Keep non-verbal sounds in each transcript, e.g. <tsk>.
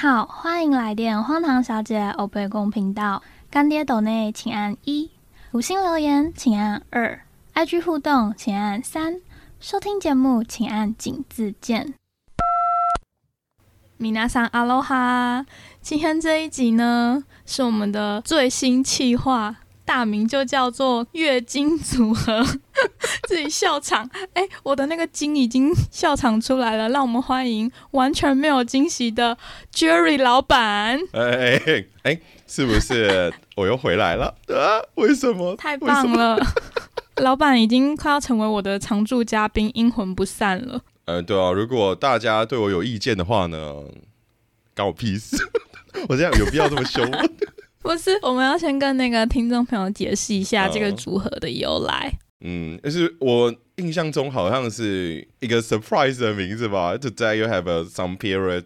好，欢迎来电荒唐小姐欧贝公频道。干爹斗内请按一，五星留言请按二，IG 互动请按三，收听节目请按井字键。米娜桑阿罗哈，今天这一集呢是我们的最新企划，大名就叫做月经组合。自己笑场，<laughs> 哎，我的那个金已经笑场出来了，让我们欢迎完全没有惊喜的 Jerry 老板。哎哎哎，是不是我又回来了啊？为什么？太棒了，老板已经快要成为我的常驻嘉宾，阴魂不散了。呃，对啊，如果大家对我有意见的话呢，关我屁事！我这样有必要这么凶吗？不是，我们要先跟那个听众朋友解释一下这个组合的由来。就是我印象中好像是一个 surprise 的名字吧。Today you have a some period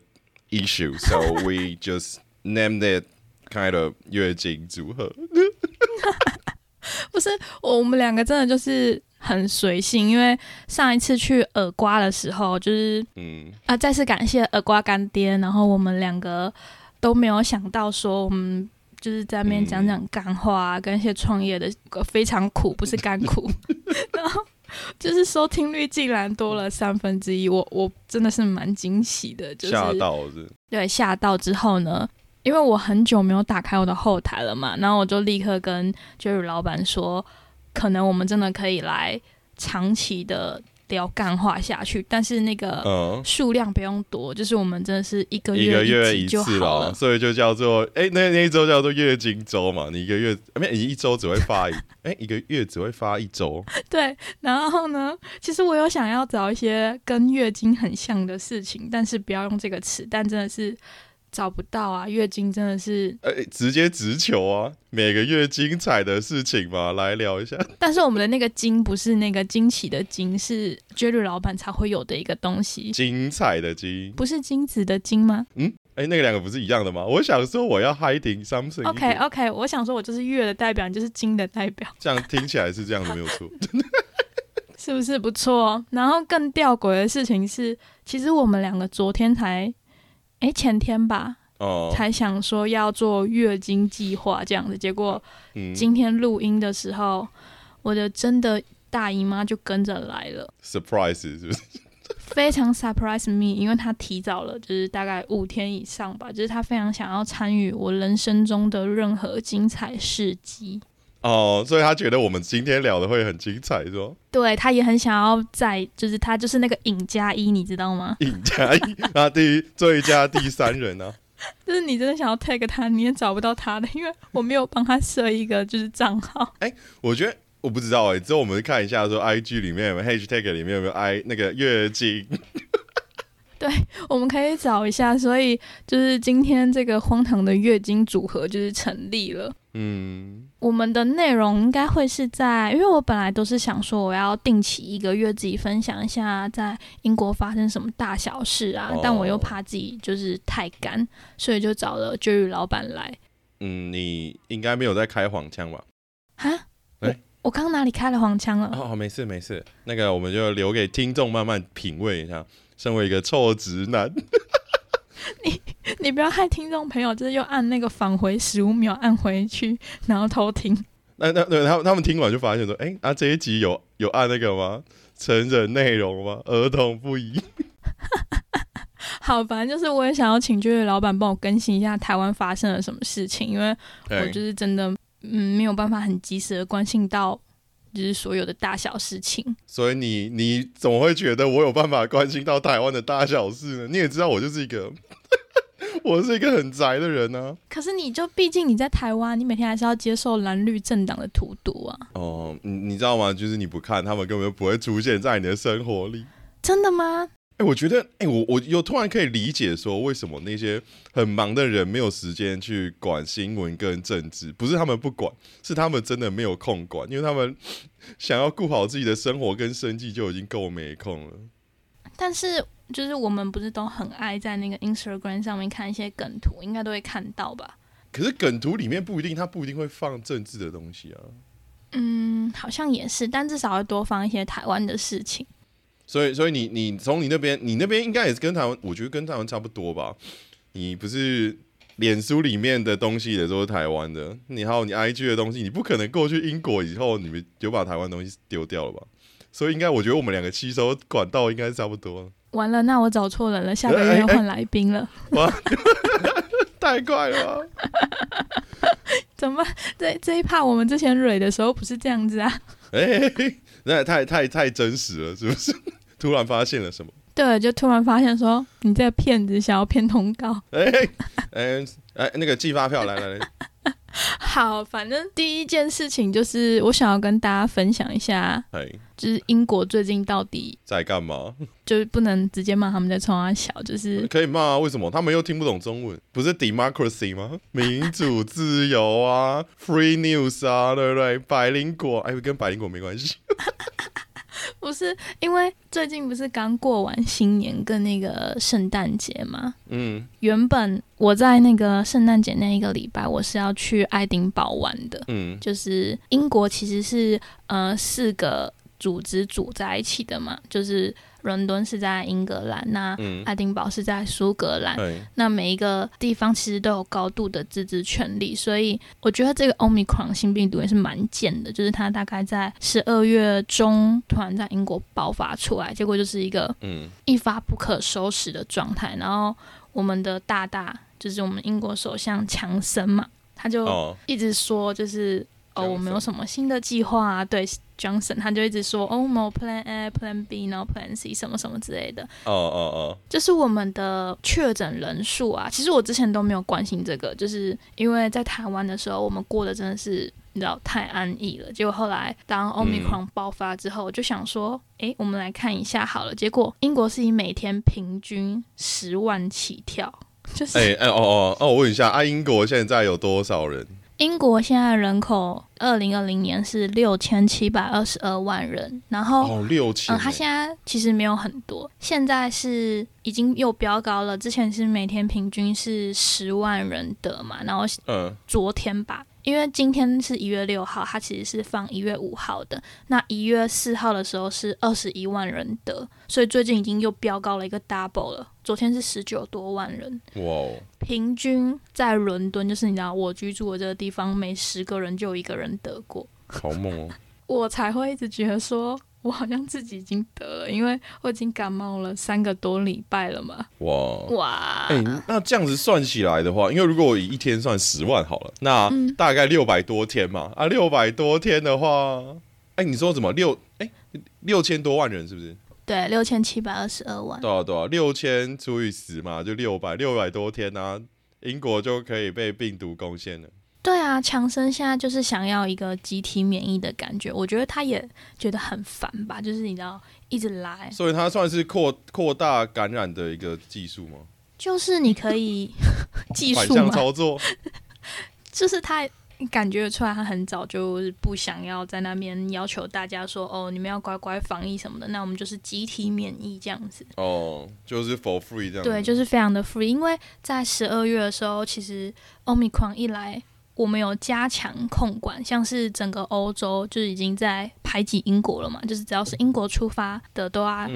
issue, so we just named it kind of 月经组合。<laughs> 不是，我们两个真的就是很随性，因为上一次去耳瓜的时候，就是嗯啊，再次感谢耳瓜干爹，然后我们两个都没有想到说我们。就是在那边讲讲干话，跟一些创业的非常苦，不是干苦。<laughs> 然后就是收听率竟然多了三分之一，我我真的是蛮惊喜的。吓到是？对，吓到之后呢，因为我很久没有打开我的后台了嘛，然后我就立刻跟 Jerry 老板说，可能我们真的可以来长期的。聊干化下去，但是那个数量不用多，就是我们真的是一个月一次了，所以就叫做哎，那那一周叫做月经周嘛，你一个月没你一周只会发一 <laughs> 哎，一个月只会发一周。对，然后呢，其实我有想要找一些跟月经很像的事情，但是不要用这个词，但真的是。找不到啊，月经真的是，呃，直接直球啊，每个月精彩的事情嘛，来聊一下。<laughs> 但是我们的那个“惊”不是那个惊奇的“惊”，是 Jerry 老板才会有的一个东西。精彩的“精”不是精子的“精”吗？嗯，哎，那个两个不是一样的吗？我想说我要 hiding something。OK OK，我想说我就是月的代表，你就是金的代表。这样听起来是这样的，没有错。<laughs> <laughs> 是不是不错？然后更吊诡的事情是，其实我们两个昨天才。哎，前天吧，哦，才想说要做月经计划这样子，结果今天录音的时候，我的真的大姨妈就跟着来了，surprise 是不是？<laughs> 非常 surprise me，因为她提早了，就是大概五天以上吧，就是她非常想要参与我人生中的任何精彩事迹。哦，所以他觉得我们今天聊的会很精彩，是吧？对他也很想要在，就是他就是那个尹加一，你知道吗？尹加一，那第最佳第三人呢？<laughs> 就是你真的想要 tag 他，你也找不到他的，因为我没有帮他设一个就是账号。哎，我觉得我不知道哎，之后我们看一下说 IG 里面有没有 hashtag 里面有没有 i 那个月经。<laughs> 对，我们可以找一下。所以就是今天这个荒唐的月经组合就是成立了。嗯，我们的内容应该会是在，因为我本来都是想说我要定期一个月自己分享一下在英国发生什么大小事啊，但我又怕自己就是太干，所以就找了 Jerry 老板来。嗯，你应该没有在开黄腔吧？啊？哎，我刚哪里开了黄腔了？哦，没事没事，那个我们就留给听众慢慢品味一下。身为一个臭直男。<laughs> 你 <laughs> 你不要害听众朋友，就是又按那个返回十五秒，按回去，然后偷听。<laughs> 那那对他们他们听完就发现说，哎，啊这一集有有按那个吗？成人内容吗？儿童不宜。好，反正就是我也想要请这位老板帮我更新一下台湾发生了什么事情，因为我就是真的嗯没有办法很及时的关心到。就是所有的大小事情，所以你你怎么会觉得我有办法关心到台湾的大小事呢？你也知道我就是一个，<laughs> 我是一个很宅的人呢。可是你就毕竟你在台湾，你每天还是要接受蓝绿政党的荼毒啊。哦，你你知道吗？就是你不看，他们根本就不会出现在你的生活里。真的吗？哎，我觉得，哎，我我又突然可以理解说，为什么那些很忙的人没有时间去管新闻跟政治？不是他们不管，是他们真的没有空管，因为他们 <laughs> 想要顾好自己的生活跟生计就已经够没空了。但是，就是我们不是都很爱在那个 Instagram 上面看一些梗图，应该都会看到吧？可是梗图里面不一定，它不一定会放政治的东西啊。嗯，好像也是，但至少要多放一些台湾的事情。所以，所以你你从你那边，你那边应该也是跟台湾，我觉得跟台湾差不多吧。你不是脸书里面的东西也都是台湾的，你还有你 IG 的东西，你不可能过去英国以后，你们就把台湾东西丢掉了吧？所以应该，我觉得我们两个吸收管道应该是差不多。完了，那我找错人了，下个月要换来宾了。哇，<laughs> 太快了！<laughs> 怎么这这一趴我们之前蕊的时候不是这样子啊？哎，<laughs> 那太太太真实了，是不是？<laughs> 突然发现了什么？对，就突然发现说你这个骗子想要骗通告。哎哎哎，那个寄发票来来来。好，反正第一件事情就是我想要跟大家分享一下，就是英国最近到底在干嘛？就是不能直接骂他们在冲啊小，就是可以骂啊？为什么？他们又听不懂中文？不是 democracy 吗？<laughs> 民主自由啊，free news 啊，对不对？百灵果，哎，跟百灵果没关系。<laughs> 不是因为最近不是刚过完新年跟那个圣诞节吗？嗯，原本我在那个圣诞节那一个礼拜，我是要去爱丁堡玩的。嗯，就是英国其实是呃四个组织组在一起的嘛，就是。伦敦是在英格兰，那爱丁堡是在苏格兰。那每一个地方其实都有高度的自治权利，所以我觉得这个 Omicron 新病毒也是蛮贱的，就是它大概在十二月中突然在英国爆发出来，结果就是一个一发不可收拾的状态。然后我们的大大就是我们英国首相强森嘛，他就一直说就是。哦，我们有什么新的计划啊？对，Johnson 他就一直说，哦，我们有 Plan A、Plan B，然后 Plan C 什么什么之类的。哦哦哦，就是我们的确诊人数啊。其实我之前都没有关心这个，就是因为在台湾的时候，我们过得真的是你知道太安逸了。结果后来当 Omicron 爆发之后，我就想说，哎，我们来看一下好了。结果英国是以每天平均十万起跳，就是哎哎哦哦哦，我问一下，啊，英国现在有多少人？英国现在人口，二零二零年是六千七百二十二万人，然后哦六千，嗯，他现在其实没有很多，现在是已经又飙高了，之前是每天平均是十万人得嘛，然后嗯，昨天吧。因为今天是一月六号，它其实是放一月五号的。那一月四号的时候是二十一万人得，所以最近已经又飙高了一个 double 了。昨天是十九多万人，哇！平均在伦敦，就是你知道我居住的这个地方，每十个人就有一个人得过，好猛哦！<laughs> 我才会一直觉得说。我好像自己已经得了，因为我已经感冒了三个多礼拜了嘛。哇哇！哎，那这样子算起来的话，因为如果我以一天算十万好了，那大概六百多天嘛。啊，六百多天的话，哎，你说怎么六？哎，六千多万人是不是？对，六千七百二十二万。多少多少？六千除以十嘛，就六百六百多天啊，英国就可以被病毒攻陷了。对啊，强生现在就是想要一个集体免疫的感觉，我觉得他也觉得很烦吧，就是你知道一直来，所以他算是扩扩大感染的一个技术吗？就是你可以 <laughs> 技术操作，<laughs> 就是他感觉出来，他很早就是不想要在那边要求大家说哦，你们要乖乖防疫什么的，那我们就是集体免疫这样子。哦，就是 for free 这样。对，就是非常的 free，因为在十二月的时候，其实欧米狂一来。我们有加强控管，像是整个欧洲就是已经在排挤英国了嘛，就是只要是英国出发的都要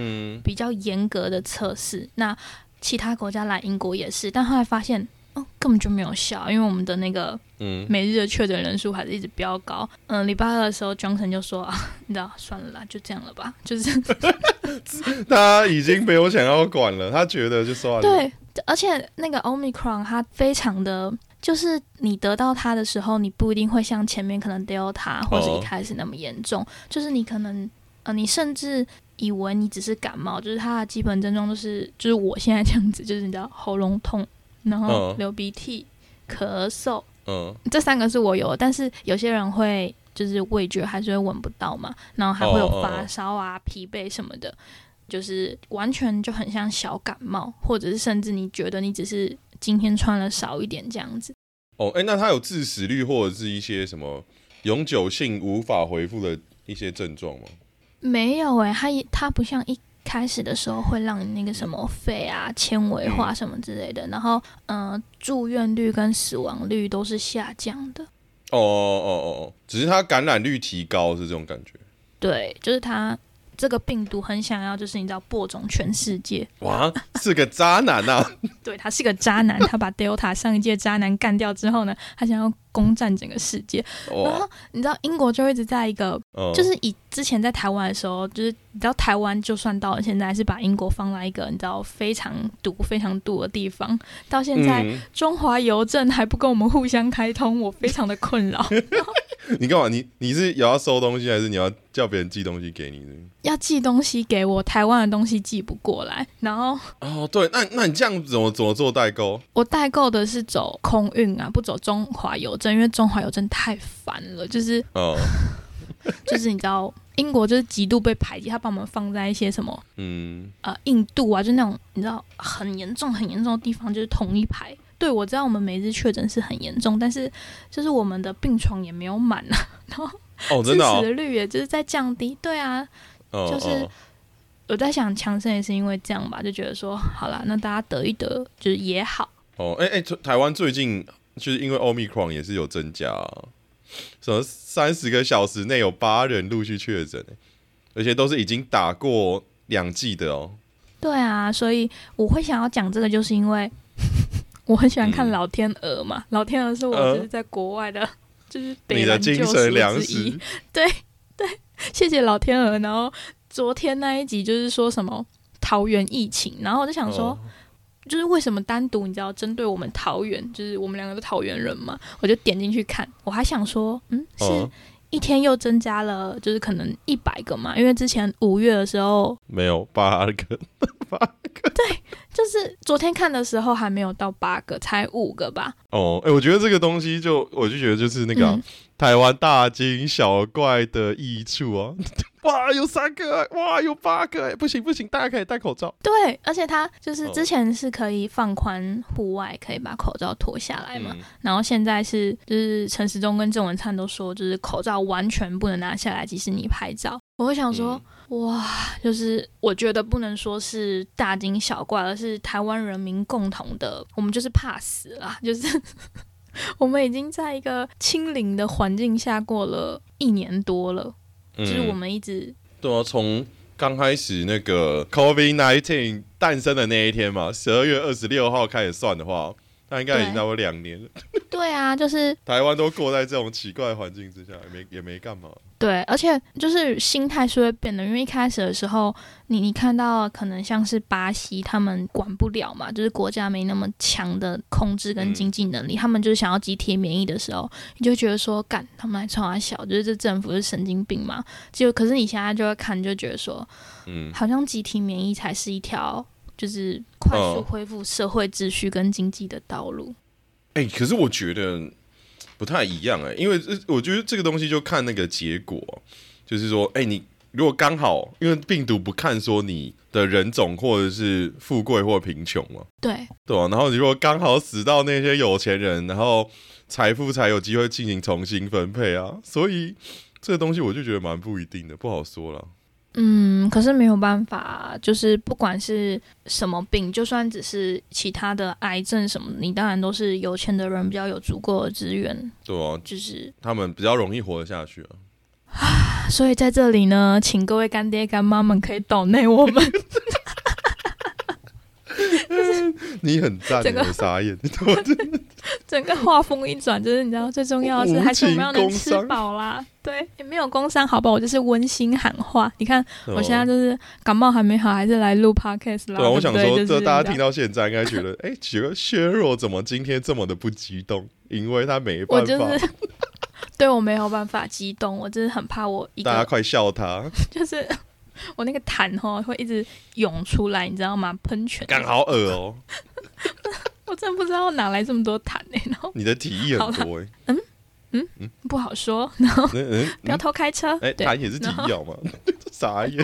比较严格的测试。那其他国家来英国也是，但后来发现哦根本就没有效，因为我们的那个每日的确诊人数还是一直飙高。嗯，礼拜二的时候，Johnson 就说 <laughs> 啊，你知道算了啦，就这样了吧，就是 <laughs> 他已经没有想要管了，他觉得就算了。对，而且那个 Omicron 它非常的。就是你得到它的时候，你不一定会像前面可能 Delta 或者一开始那么严重。就是你可能呃，你甚至以为你只是感冒，就是它的基本症状都是，就是我现在这样子，就是你知道喉咙痛，然后流鼻涕、咳嗽，嗯，这三个是我有，但是有些人会就是味觉还是会闻不到嘛，然后还会有发烧啊、疲惫什么的，就是完全就很像小感冒，或者是甚至你觉得你只是。今天穿了少一点这样子。哦，哎，那他有致死率或者是一些什么永久性无法恢复的一些症状吗？没有哎，他他不像一开始的时候会让你那个什么肺啊纤维化什么之类的，然后嗯，住院率跟死亡率都是下降的。哦哦哦哦，只是他感染率提高是这种感觉。对，就是他这个病毒很想要，就是你知道播种全世界。哇，是个渣男呐！<laughs> 对他是个渣男，他把 Delta 上一届渣男干掉之后呢，他想要攻占整个世界。然后你知道英国就一直在一个，就是以之前在台湾的时候，就是你知道台湾就算到了现在是把英国放在一个你知道非常毒、非常毒的地方，到现在中华邮政还不跟我们互相开通，我非常的困扰。<laughs> <laughs> 你干嘛？你你是也要收东西，还是你要叫别人寄东西给你？要寄东西给我，台湾的东西寄不过来。然后哦，对，那那你这样怎么怎么做代购？我代购的是走空运啊，不走中华邮政，因为中华邮政太烦了，就是哦，<laughs> 就是你知道，英国就是极度被排挤，他把我们放在一些什么嗯呃印度啊，就那种你知道很严重很严重的地方，就是同一排。对，我知道我们每日确诊是很严重，但是就是我们的病床也没有满啊，<laughs> 然后致死率也就是在降低。对啊，就是我在想，强生也是因为这样吧，就觉得说，好了，那大家得一得就是也好。哦，哎哎，台湾最近就是因为奥密克戎也是有增加，什么三十个小时内有八人陆续确诊，而且都是已经打过两剂的哦。对啊，所以我会想要讲这个，就是因为。我很喜欢看《老天鹅》嘛，《老天鹅》是我就是在国外的，<laughs> 就是你的精神粮食。对对，谢谢老天鹅。然后昨天那一集就是说什么桃园疫情，然后我就想说，就是为什么单独你知道针对我们桃园，就是我们两个都桃园人嘛，我就点进去看，我还想说，嗯，是一天又增加了，就是可能一百个嘛，因为之前五月的时候没有八个 <laughs> 八个。对，就是昨天看的时候还没有到八个，才五个吧。哦，哎，我觉得这个东西就，我就觉得就是那个台湾大惊小怪的益处啊。<laughs> 哇，有三个，哇，有八个，不行不行，大家可以戴口罩。对，而且他就是之前是可以放宽户外，可以把口罩脱下来嘛。然后现在是，就是陈时中跟郑文灿都说，就是口罩完全不能拿下来，即使你拍照。我会想说。哇，就是我觉得不能说是大惊小怪，而是台湾人民共同的，我们就是怕死啦，就是 <laughs> 我们已经在一个清零的环境下过了一年多了，就是我们一直对啊，从刚开始那个 COVID nineteen 诞生的那一天嘛，十二月二十六号开始算的话。那应该已经差不多两年了。<laughs> 对啊，就是台湾都过在这种奇怪环境之下，也没也没干嘛。对，而且就是心态是会变的，因为一开始的时候，你你看到可能像是巴西，他们管不了嘛，就是国家没那么强的控制跟经济能力，他们就是想要集体免疫的时候，你就觉得说，干他们还超啊小，就是这政府是神经病嘛。就可是你现在就会看，就觉得说，嗯，好像集体免疫才是一条。就是快速恢复社会秩序跟经济的道路。哎，可是我觉得不太一样哎，因为我觉得这个东西就看那个结果，就是说，哎，你如果刚好因为病毒不看说你的人种或者是富贵或贫穷嘛，对对啊，然后你如果刚好死到那些有钱人，然后财富才有机会进行重新分配啊，所以这个东西我就觉得蛮不一定的，不好说了。嗯，可是没有办法，就是不管是什么病，就算只是其他的癌症什么，你当然都是有钱的人比较有足够的资源，对啊，就是他们比较容易活得下去啊。啊，所以在这里呢，请各位干爹干妈们可以抖内我们。<laughs> <laughs> 你很赞，整个傻眼，<laughs> 整个画风一转，就是你知道最重要的是还是我们要能吃饱啦。对，也没有工伤，好不好，我就是温馨喊话。你看我现在就是感冒还没好，还是来录 podcast 啦。对，我想说，这大家听到现在应该觉得，<laughs> 哎，觉得削弱怎么今天这么的不激动？因为他没办法，对我没有办法激动，我真的很怕我 <laughs> 大家快笑他，就是。我那个痰哈会一直涌出来，你知道吗？喷泉，感好恶哦！我真不知道哪来这么多痰呢。然后你的体液很多哎，嗯嗯嗯，不好说。然后不要偷开车，哎，痰也是体液吗？<laughs> 傻眼，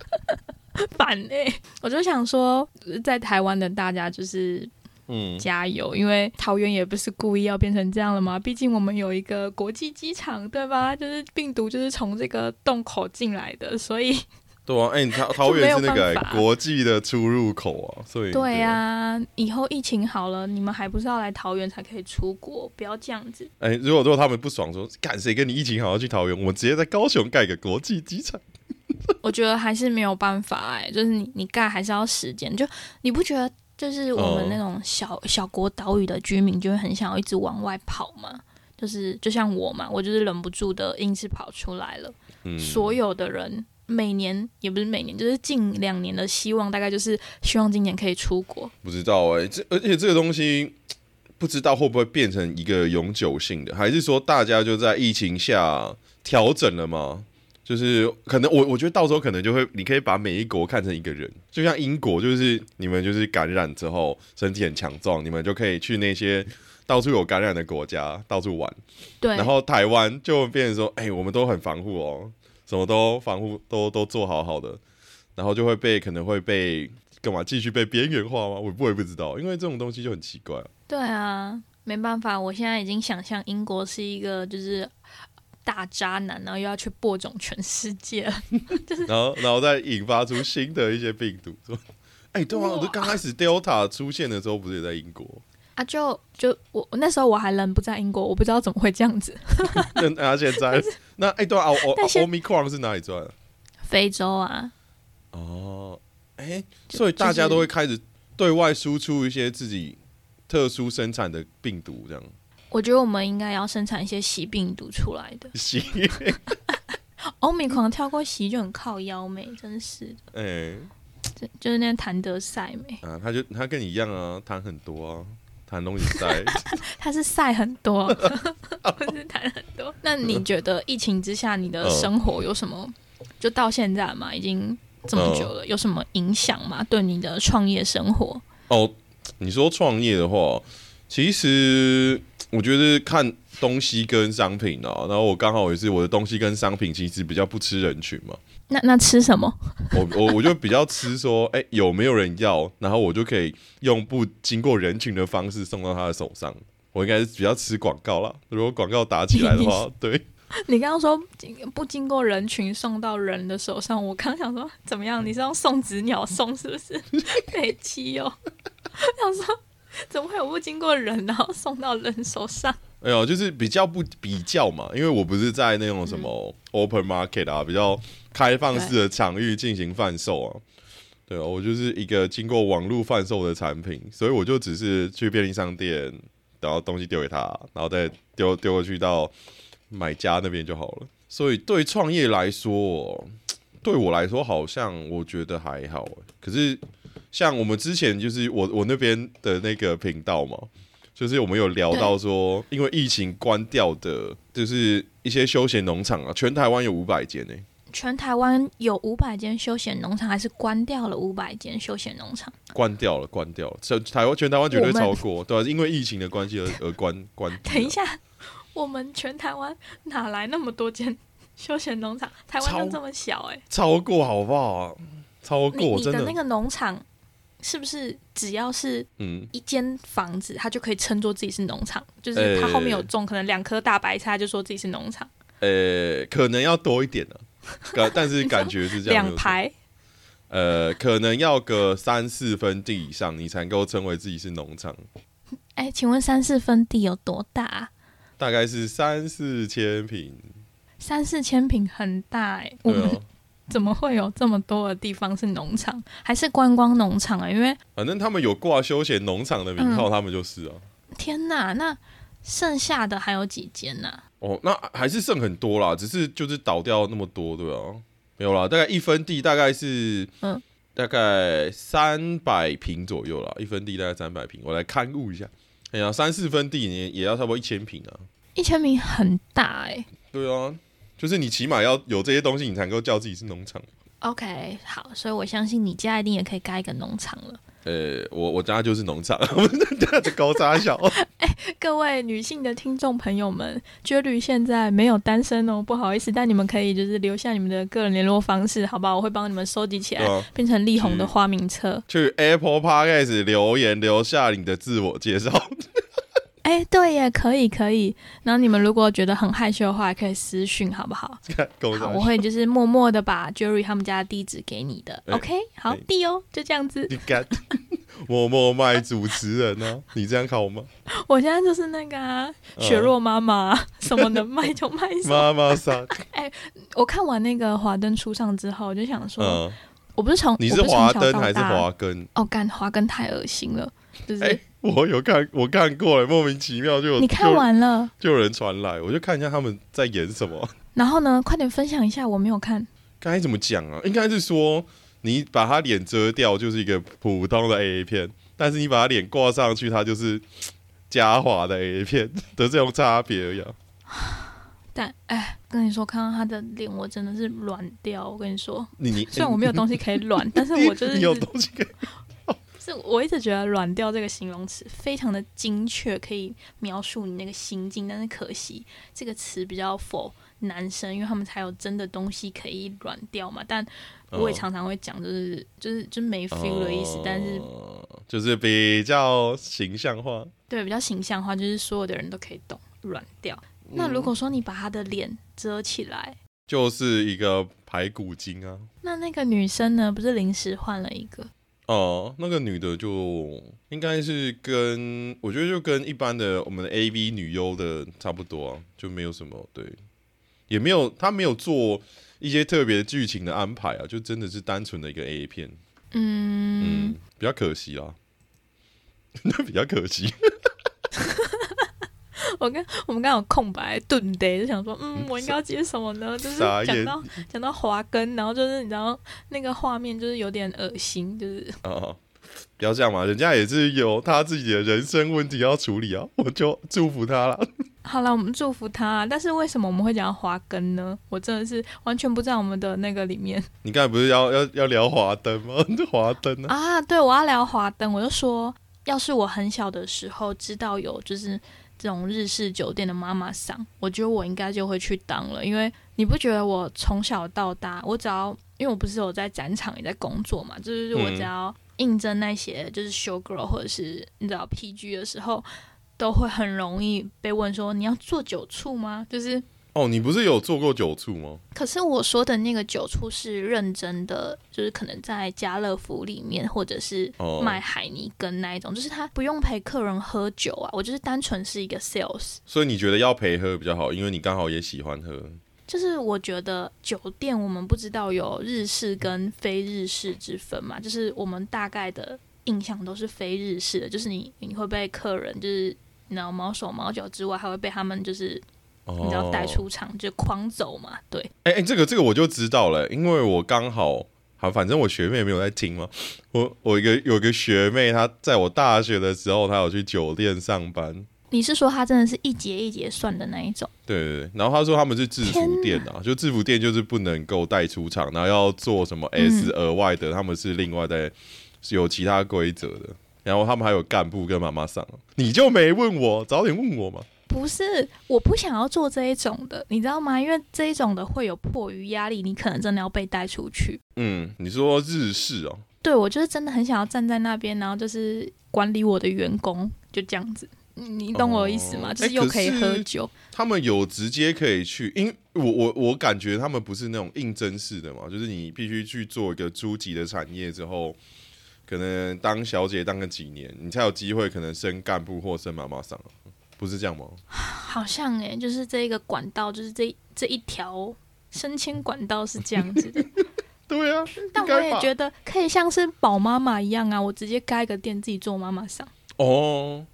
<laughs> 烦哎！我就想说，在台湾的大家就是。嗯，加油！因为桃园也不是故意要变成这样了嘛，毕竟我们有一个国际机场，对吧？就是病毒就是从这个洞口进来的，所以对啊，哎，桃桃园是那个国际的出入口啊，所以对啊，以后疫情好了，你们还不是要来桃园才可以出国？不要这样子。哎，如果如果他们不爽，说干谁跟你疫情好要去桃园，我们直接在高雄盖个国际机场。<laughs> 我觉得还是没有办法哎，就是你你盖还是要时间，就你不觉得就是我们那种小小国岛屿的居民就会很想要一直往外跑吗？就是就像我嘛，我就是忍不住的硬是跑出来了。嗯，所有的人每年也不是每年，就是近两年的希望大概就是希望今年可以出国。不知道哎，这而且这个东西。不知道会不会变成一个永久性的，还是说大家就在疫情下调整了吗？就是可能我我觉得到时候可能就会，你可以把每一国看成一个人，就像英国，就是你们就是感染之后身体很强壮，你们就可以去那些到处有感染的国家到处玩。对。然后台湾就变成说，哎，我们都很防护哦，什么都防护都都做好好的，然后就会被可能会被干嘛继续被边缘化吗？我我也不知道，因为这种东西就很奇怪。对啊，没办法，我现在已经想象英国是一个就是大渣男，然后又要去播种全世界，<laughs> 就是然后然后再引发出新的一些病毒，说，哎，对啊，我刚开始 Delta 出现的时候，不是也在英国啊？就就我那时候我还人不在英国，我不知道怎么会这样子。<laughs> 那现在那哎，对啊，我我 Omicron 是哪里赚的？非洲啊。哦，哎，所以大家都会开始对外输出一些自己。特殊生产的病毒这样，我觉得我们应该要生产一些洗病毒出来的。洗，<laughs> 欧米狂跳过习就很靠腰美，真是的。哎，就就是那谭德赛美啊，他就他跟你一样啊，谈很多啊，谈东西赛，<laughs> 他是赛很多，<laughs> 不是谈很多。那你觉得疫情之下你的生活有什么？就到现在嘛，已经这么久了，有什么影响吗？对你的创业生活？哦。你说创业的话，其实我觉得看东西跟商品啊，然后我刚好也是我的东西跟商品其实比较不吃人群嘛。那那吃什么？<laughs> 我我我就比较吃说，哎，有没有人要，然后我就可以用不经过人群的方式送到他的手上。我应该是比较吃广告啦。如果广告打起来的话，对。<laughs> 你刚刚说不经过人群送到人的手上，我刚想说怎么样？你是用送纸鸟送是不是？可以气哦。<laughs> 想说，怎么会有不经过人，然后送到人手上？哎呦，就是比较不比较嘛，因为我不是在那种什么 open market 啊，比较开放式的场域进行贩售啊。对啊，我就是一个经过网络贩售的产品，所以我就只是去便利商店，然后东西丢给他，然后再丢丢过去到买家那边就好了。所以对创业来说，对我来说好像我觉得还好，可是。像我们之前就是我我那边的那个频道嘛，就是我们有聊到说，因为疫情关掉的，就是一些休闲农场啊，全台湾有五百间呢。全台湾有五百间休闲农场，还是关掉了五百间休闲农场？关掉了，关掉了。全台湾全台湾绝对超过，对啊，因为疫情的关系而而关关。等一下，我们全台湾哪来那么多间休闲农场？台湾就这么小哎？超过好不好？超过你的那个农场。是不是只要是嗯一间房子，它就可以称作自己是农场？就是它后面有种可能两棵大白菜，就说自己是农场。呃，可能要多一点 <laughs> 呢，但是感觉是这样。两排。呃，可能要个三四分地以上，你才能够称为自己是农场。<laughs> 哎，请问三四分地有多大？大概是三四千平。三四千平很大哎。对啊。<laughs> 怎么会有这么多的地方是农场，还是观光农场啊？因为反正他们有挂休闲农场的名号，他们就是啊。天哪，那剩下的还有几间呢？哦，那还是剩很多啦，只是就是倒掉那么多，对吧？没有啦，大概一分地大概是嗯，大概三百平左右啦，一分地大概三百平，我来看顾一下。哎呀，三四分地也也要差不多一千平啊，一千平很大哎。对啊。就是你起码要有这些东西，你才能够叫自己是农场。OK，好，所以我相信你家一定也可以盖一个农场了。呃，我我家就是农场，<laughs> 我们家的高扎小。<laughs> 哎，各位女性的听众朋友们，绝旅现在没有单身哦，不好意思，但你们可以就是留下你们的个人联络方式，好不好？我会帮你们收集起来，变成力宏的花名册。去 Apple Podcast 留言，留下你的自我介绍。哎，对耶，可以可以。然后你们如果觉得很害羞的话，可以私讯，好不好？<laughs> 好，我会就是默默的把 Jerry 他们家的地址给你的。OK，好，地哦，就这样子。默默卖主持人呢？你这样好吗？<laughs> 我现在就是那个雪若妈妈，什么能卖就卖。妈妈桑。哎，我看完那个华灯初上之后，我就想说，我不是从你是华灯还是华根？哦，干华根太恶心了，就是。我有看，我看过了，莫名其妙就有。你看完了，就有人传来，我就看一下他们在演什么。然后呢，快点分享一下，我没有看。该怎么讲啊？应该是说，你把他脸遮掉，就是一个普通的 A A 片；但是你把他脸挂上去，它就是 <tsk> 嘉华的 A A 片的这种差别而已。<sighs> 但哎，跟你说，看到他的脸，我真的是软掉。我跟你说，你你虽然我没有东西可以软，<laughs> 但是我就是有东西可以。是我一直觉得“软掉”这个形容词非常的精确，可以描述你那个心境。但是可惜这个词比较否男生，因为他们才有真的东西可以软掉嘛。但我也常常会讲，就是就是就没 feel 的意思，但是就是比较形象化。对，比较形象化，就是所有的人都可以懂软掉。那如果说你把他的脸遮起来，就是一个排骨精啊。那那个女生呢？不是临时换了一个？哦，那个女的就应该是跟我觉得就跟一般的我们的 A V 女优的差不多啊，就没有什么对，也没有她没有做一些特别剧情的安排啊，就真的是单纯的一个 A 片，嗯。嗯，比较可惜啊，那 <laughs> 比较可惜。我刚 <laughs> 我们刚有空白顿的，就想说，嗯，我应该要接什么呢？<laughs> 就是讲到讲到华根，然后就是你知道那个画面就是有点恶心，就是哦，不要这样嘛，人家也是有他自己的人生问题要处理啊，我就祝福他了。<laughs> 好了，我们祝福他。但是为什么我们会讲华根呢？我真的是完全不在我们的那个里面。你刚才不是要要要聊华灯吗？华灯啊，对，我要聊华灯。我就说，要是我很小的时候知道有就是。这种日式酒店的妈妈桑，我觉得我应该就会去当了，因为你不觉得我从小到大，我只要因为我不是有在展场也在工作嘛，就是我只要应征那些就是 show girl 或者是你知道 PG 的时候，都会很容易被问说你要做酒醋吗？就是。哦，你不是有做过酒醋吗？可是我说的那个酒醋是认真的，就是可能在家乐福里面，或者是卖海尼根那一种，就是他不用陪客人喝酒啊，我就是单纯是一个 sales。所以你觉得要陪喝比较好，因为你刚好也喜欢喝。就是我觉得酒店我们不知道有日式跟非日式之分嘛，就是我们大概的印象都是非日式的，就是你你会被客人就是你知道毛手毛脚之外，还会被他们就是。你知道带出场就狂走嘛？对，哎哎，这个这个我就知道了，因为我刚好好，反正我学妹没有在听嘛。我我一个有个学妹，她在我大学的时候，她有去酒店上班。你是说她真的是一节一节算的那一种？对对对。然后她说他们是制服店啊，就制服店就是不能够带出场，然后要做什么 S 额外的，他们是另外在有其他规则的。然后他们还有干部跟妈妈上，你就没问我，早点问我嘛。不是，我不想要做这一种的，你知道吗？因为这一种的会有迫于压力，你可能真的要被带出去。嗯，你说日式哦？对，我就是真的很想要站在那边，然后就是管理我的员工，就这样子。你懂我的意思吗？就是又可以喝酒。他们有直接可以去，因我我我感觉他们不是那种应征式的嘛，就是你必须去做一个初级的产业之后，可能当小姐当个几年，你才有机会可能升干部或升妈妈上。不是这样吗？好像哎，就是这一个管道，就是这这一条升迁管道是这样子的。<laughs> 对啊，但我也觉得可以像是宝妈妈一样啊，我直接开个店自己做妈妈上。哦，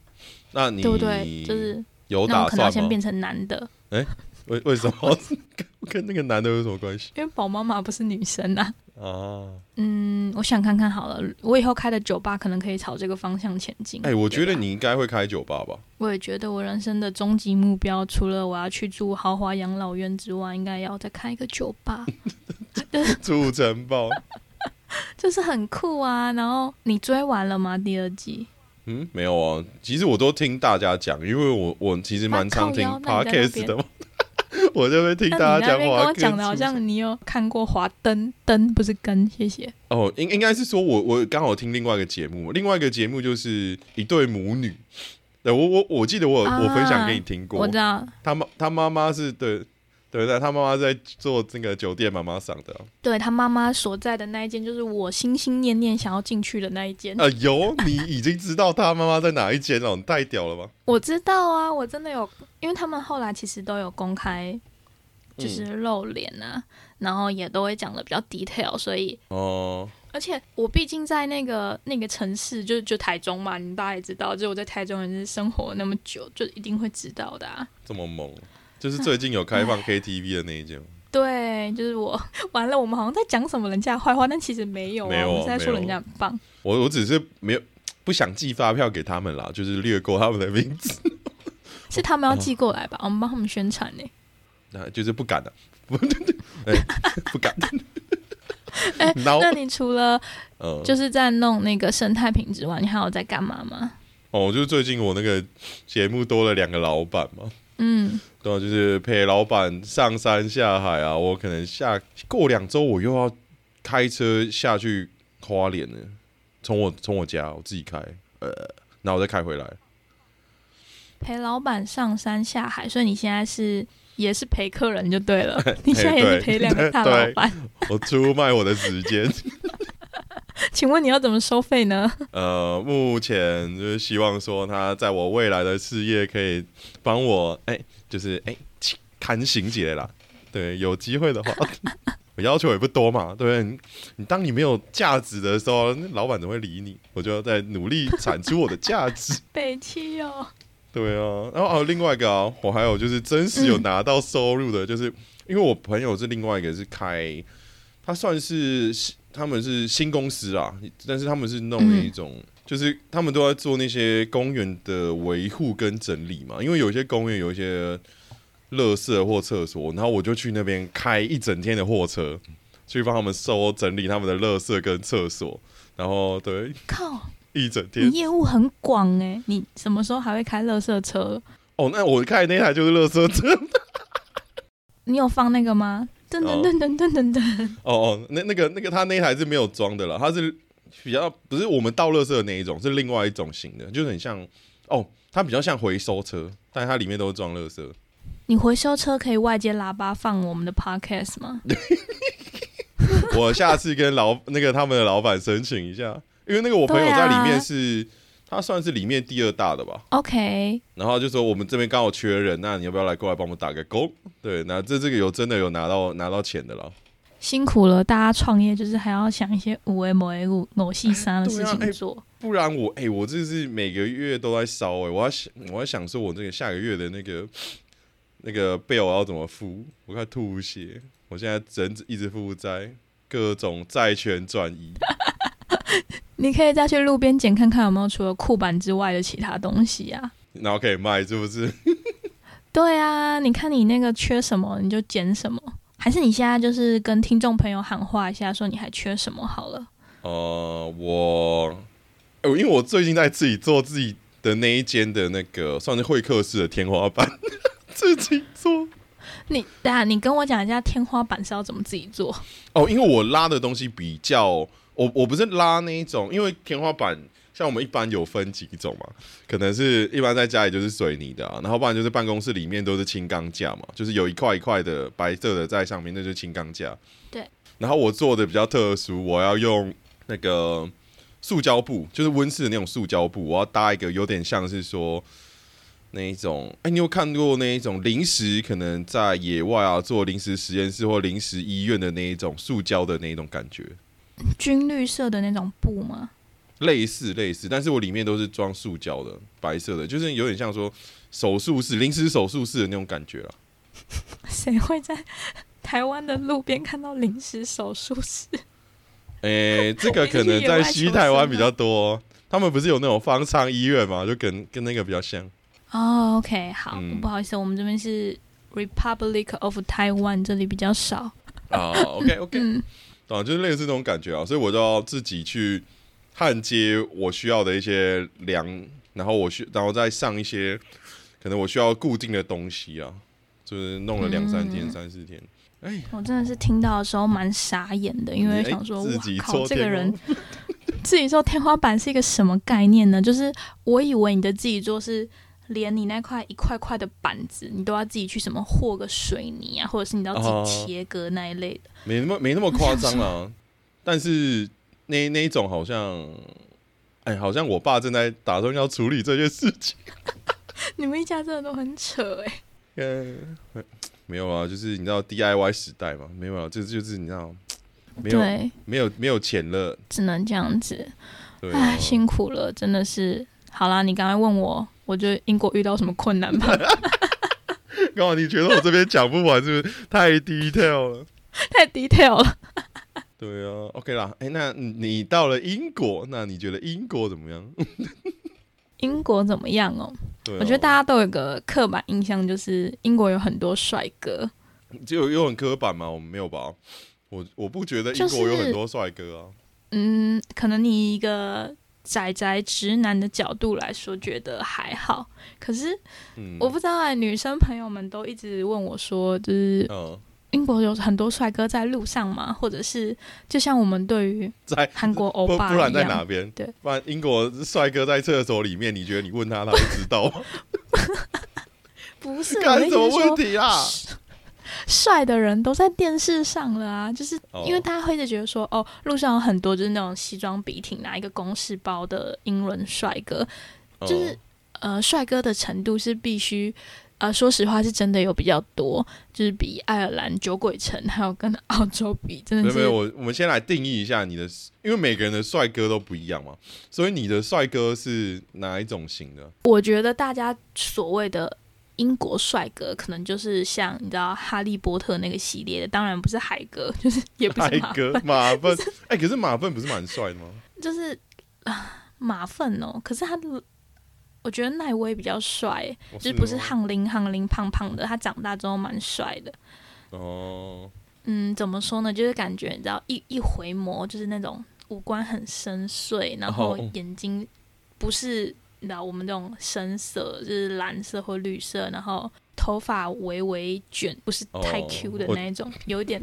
那你对不对？就是有打算先变成男的。哎，为为什么跟那个男的有什么关系？因为宝妈妈不是女生啊。啊，嗯，我想看看好了，我以后开的酒吧可能可以朝这个方向前进。哎，我觉得你应该会开酒吧吧？我也觉得，我人生的终极目标，除了我要去住豪华养老院之外，应该要再开一个酒吧。<laughs> 住城堡，<laughs> 就是很酷啊！然后你追完了吗？第二季？嗯，没有啊。其实我都听大家讲，因为我我其实蛮常听 podcast 的。<laughs> 我就会听大家讲话，跟我讲的好像你有看过华灯灯不是根，谢谢。哦，应应该是说我我刚好听另外一个节目，另外一个节目就是一对母女。对，我我我记得我我分享给你听过，我知道。他妈他妈妈是对对对，他妈妈在做这个酒店妈妈桑的。对他妈妈所在的那一间，就是我心心念念想要进去的那一间。啊，有你已经知道他妈妈在哪一间了，你太屌了吧？我知道啊，我真的有，因为他们后来其实都有公开，就是露脸啊，然后也都会讲的比较 detail，所以哦。而且我毕竟在那个那个城市，就就台中嘛，你大家也知道，就我在台中也是生活那么久，就一定会知道的啊。这么猛，就是最近有开放 KTV 的那一间。对，就是我。完了，我们好像在讲什么人家坏话，但其实没有，没有，我是在说人家很棒。我我只是没有不想寄发票给他们啦，就是略过他们的名字。<laughs> 是他们要寄过来吧？我们帮他们宣传呢。那 <laughs> 就是不敢的，不 <laughs> 不敢。哎，那你除了就是在弄那个生态瓶之外，你还有在干嘛吗？哦，就是最近我那个节目多了两个老板嘛，嗯，对，就是陪老板上山下海啊。我可能下过两周，我又要开车下去花莲了，从我从我家我自己开，呃，然后我再开回来。陪老板上山下海，所以你现在是。也是陪客人就对了，<laughs> 你现在也是陪两个大老板。我出卖我的时间，<laughs> 请问你要怎么收费呢？呃，目前就是希望说他在我未来的事业可以帮我，哎，就是哎，看行节啦。对，有机会的话，<laughs> 我要求也不多嘛，对不对？你当你没有价值的时候，老板怎么会理你？我就要在努力产出我的价值。<laughs> 北七哦。对啊，然后哦，另外一个啊，我还有就是真实有拿到收入的，就是因为我朋友是另外一个是开，他算是他们是新公司啊，但是他们是弄那一种，就是他们都在做那些公园的维护跟整理嘛，因为有些公园有一些垃圾或厕所，然后我就去那边开一整天的货车，去帮他们收整理他们的垃圾跟厕所，然后对，靠。一整天，你业务很广哎！你什么时候还会开乐色车？哦，那我开那台就是乐色车。<laughs> 你有放那个吗？噔噔噔噔噔噔噔。哦哦，那那个那个，他那台是没有装的了，他是比较不是我们倒乐色的那一种，是另外一种型的，就很像哦，它比较像回收车，但它里面都是装乐色。你回收车可以外接喇叭放我们的 podcast 吗？<laughs> 我下次跟老那个他们的老板申请一下。因为那个我朋友在里面是，他算是里面第二大的吧。OK。然后就说我们这边刚好缺人，那你要不要来过来帮我们打个工？对，那这这个有真的有拿到拿到钱的了。辛苦了，大家创业就是还要想一些五 A 某 A 五某细三的事情 <laughs> 做。不然我哎，我这是每个月都在烧哎，我要想我要想说我这个下个月的那个那个 bill 要怎么付？我快吐血！我现在整一直负债，各种债权转移。<laughs> 你可以再去路边捡看看有没有除了库板之外的其他东西啊，然后可以卖是不是？<laughs> 对啊，你看你那个缺什么你就捡什么，还是你现在就是跟听众朋友喊话一下，说你还缺什么好了。呃，我，因为我最近在自己做自己的那一间的那个算是会客室的天花板，<laughs> 自己做。你等下，你跟我讲一下天花板是要怎么自己做？哦，因为我拉的东西比较。我我不是拉那一种，因为天花板像我们一般有分几种嘛，可能是一般在家里就是水泥的，然后不然就是办公室里面都是轻钢架嘛，就是有一块一块的白色的在上面，那就是轻钢架。对。然后我做的比较特殊，我要用那个塑胶布，就是温室的那种塑胶布，我要搭一个有点像是说那一种，哎，你有看过那一种临时可能在野外啊做临时实验室或临时医院的那一种塑胶的那一种感觉。军绿色的那种布吗？类似类似，但是我里面都是装塑胶的，白色的，就是有点像说手术室、临时手术室的那种感觉了。<laughs> 谁会在台湾的路边看到临时手术室？<laughs> 诶，这个可能在西台湾比较多。他们不是有那种方舱医院嘛？就跟跟那个比较像。哦，OK，好，不好意思，我们这边是 Republic of Taiwan，这里比较少。啊，OK，OK。<laughs> 啊，就是类似这种感觉啊，所以我就要自己去焊接我需要的一些梁，然后我需，然后再上一些可能我需要固定的东西啊，就是弄了两三天、三四天。哎，我真的是听到的时候蛮傻眼的，因为想说，自己做这个人 <laughs> 自己做天花板是一个什么概念呢？就是我以为你的自己做是连你那块一块块的板子，你都要自己去什么和个水泥啊，或者是你要自己切割那一类的，没那么没那么夸张啊。<laughs> 但是那那一种好像，哎，好像我爸正在打算要处理这件事情。<laughs> 你们一家真的都很扯哎。嗯，没有啊，就是你知道 DIY 时代嘛，没有啊，就就是你知道，没有没有没有钱了，只能这样子。哎，辛苦了，真的是。好啦，你刚才问我，我觉得英国遇到什么困难吧？刚好你觉得我这边讲不完，是不是太 detail 了？<laughs> 太 detail 了。对啊，OK 啦。哎，那你到了英国，那你觉得英国怎么样？英国怎么样哦？我觉得大家都有个刻板印象，就是英国有很多帅哥。就有有很刻板吗？我们没有吧？我我不觉得英国有很多帅哥啊。嗯，可能你一个宅宅直男的角度来说，觉得还好。可是，我不知道，女生朋友们都一直问我说，就是英国有很多帅哥在路上嘛，或者是就像我们对于在韩国欧巴不然在哪边？对，不然英国帅哥在厕所里面，你觉得你问他，他会知道吗？<laughs> 不是，干什么问题啊？帅的人都在电视上了啊，就是因为大家会觉得说，哦，路上有很多就是那种西装笔挺拿一个公事包的英伦帅哥，就是呃，帅哥的程度是必须，呃，说实话是真的有比较多，就是比爱尔兰酒鬼城还有跟澳洲比，真的是。没有，我我们先来定义一下你的，因为每个人的帅哥都不一样嘛，所以你的帅哥是哪一种型的？我觉得大家所谓的。英国帅哥可能就是像你知道哈利波特那个系列的，当然不是海哥，就是 <laughs> 也不是马哥马粪。哎，可是马粪不是蛮帅的吗？就是啊，马粪哦。可是他的，我觉得奈威比较帅，就是不是汉林汉林胖胖的，他长大之后蛮帅的。哦，嗯，怎么说呢？就是感觉你知道一一回眸，就是那种五官很深邃，然后眼睛不是。你知道我们这种深色就是蓝色或绿色，然后头发微微卷，不是太 Q 的那一种，有一点，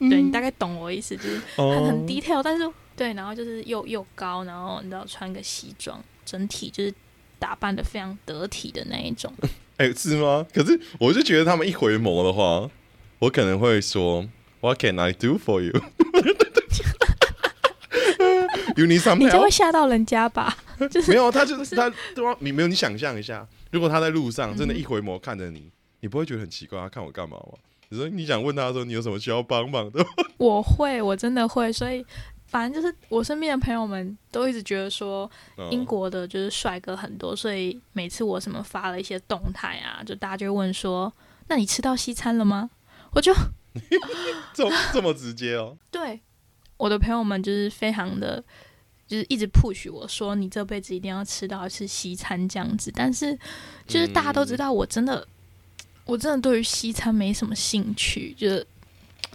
对你大概懂我意思，就是很很 detail，但是对，然后就是又又高，然后你知道穿个西装，整体就是打扮的非常得体的那一种。<laughs> 哎，是吗？可是我就觉得他们一回眸的话，我可能会说，What can I do for you？<laughs> 你就会吓到人家吧？<laughs> 就是没有，他就是他，对吧？你没有，你想象一下，如果他在路上真的，一回眸看着你，你不会觉得很奇怪？他看我干嘛吗？你说你想问他说你有什么需要帮忙的？我会，我真的会。所以，反正就是我身边的朋友们都一直觉得说，英国的就是帅哥很多，所以每次我什么发了一些动态啊，就大家就问说，那你吃到西餐了吗？我就 <laughs> 这么这么直接哦？<laughs> 对。我的朋友们就是非常的，就是一直 push 我说你这辈子一定要吃到一次西餐这样子，但是就是大家都知道我真的，我真的对于西餐没什么兴趣，就是